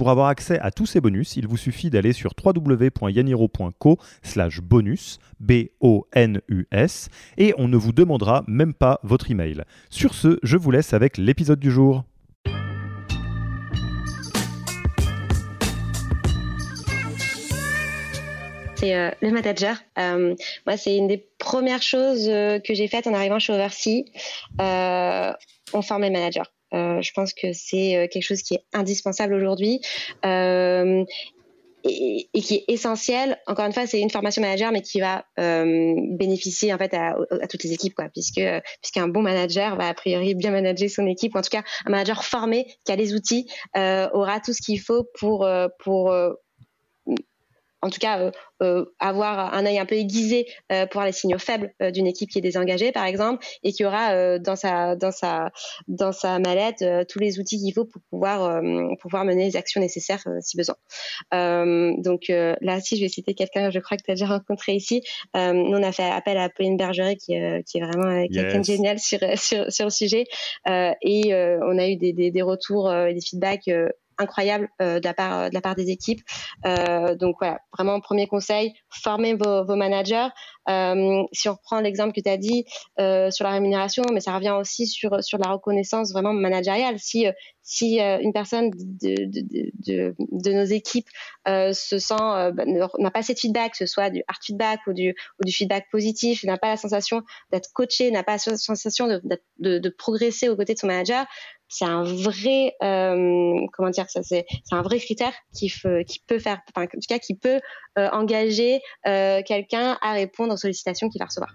Pour avoir accès à tous ces bonus, il vous suffit d'aller sur www.yaniro.co slash bonus, B-O-N-U-S, et on ne vous demandera même pas votre email. Sur ce, je vous laisse avec l'épisode du jour. c'est euh, le manager. Euh, moi, c'est une des premières choses euh, que j'ai faites en arrivant chez Oversea. on forme les managers. Euh, je pense que c'est euh, quelque chose qui est indispensable aujourd'hui. Euh, et, qui est essentiel. Encore une fois, c'est une formation manager, mais qui va bénéficier en fait à, toutes les équipes, puisque puisqu'un bon manager va a priori bien manager son équipe, ou en tout cas un manager formé qui a les outils aura tout ce qu'il faut pour pour en tout cas euh, euh, avoir un œil un peu aiguisé euh, pour les signaux faibles d'une équipe qui est désengagée par exemple et qui aura dans sa dans sa dans sa mallette tous les outils qu'il faut pour pouvoir pouvoir mener les actions nécessaires si besoin. donc là si je vais citer quelqu'un je crois que tu as déjà rencontré ici. Nous on a fait appel à Pauline Bergeret qui, qui est vraiment quelqu'un de génial sur, sur sur le sujet. Et on a eu des, des, des retours et des feedbacks incroyable euh, de, la part, de la part des équipes. Euh, donc voilà, vraiment premier conseil, formez vos, managers. Euh, si on reprend l'exemple que tu as dit sur la rémunération, mais ça revient aussi sur, sur la reconnaissance vraiment managériale. Si, si une personne de, de, nos équipes se sent bah, n'a pas assez de feedback, que ce soit du hard feedback ou du, ou du feedback positif, n'a pas la sensation d'être coaché, n'a pas la sensation de, de, progresser aux côtés de son manager, c'est un vrai euh, comment dire ça c'est un vrai critère qui, qui peut faire enfin en tout cas qui peut euh, engager euh, quelqu'un à répondre aux sollicitations qu'il va recevoir.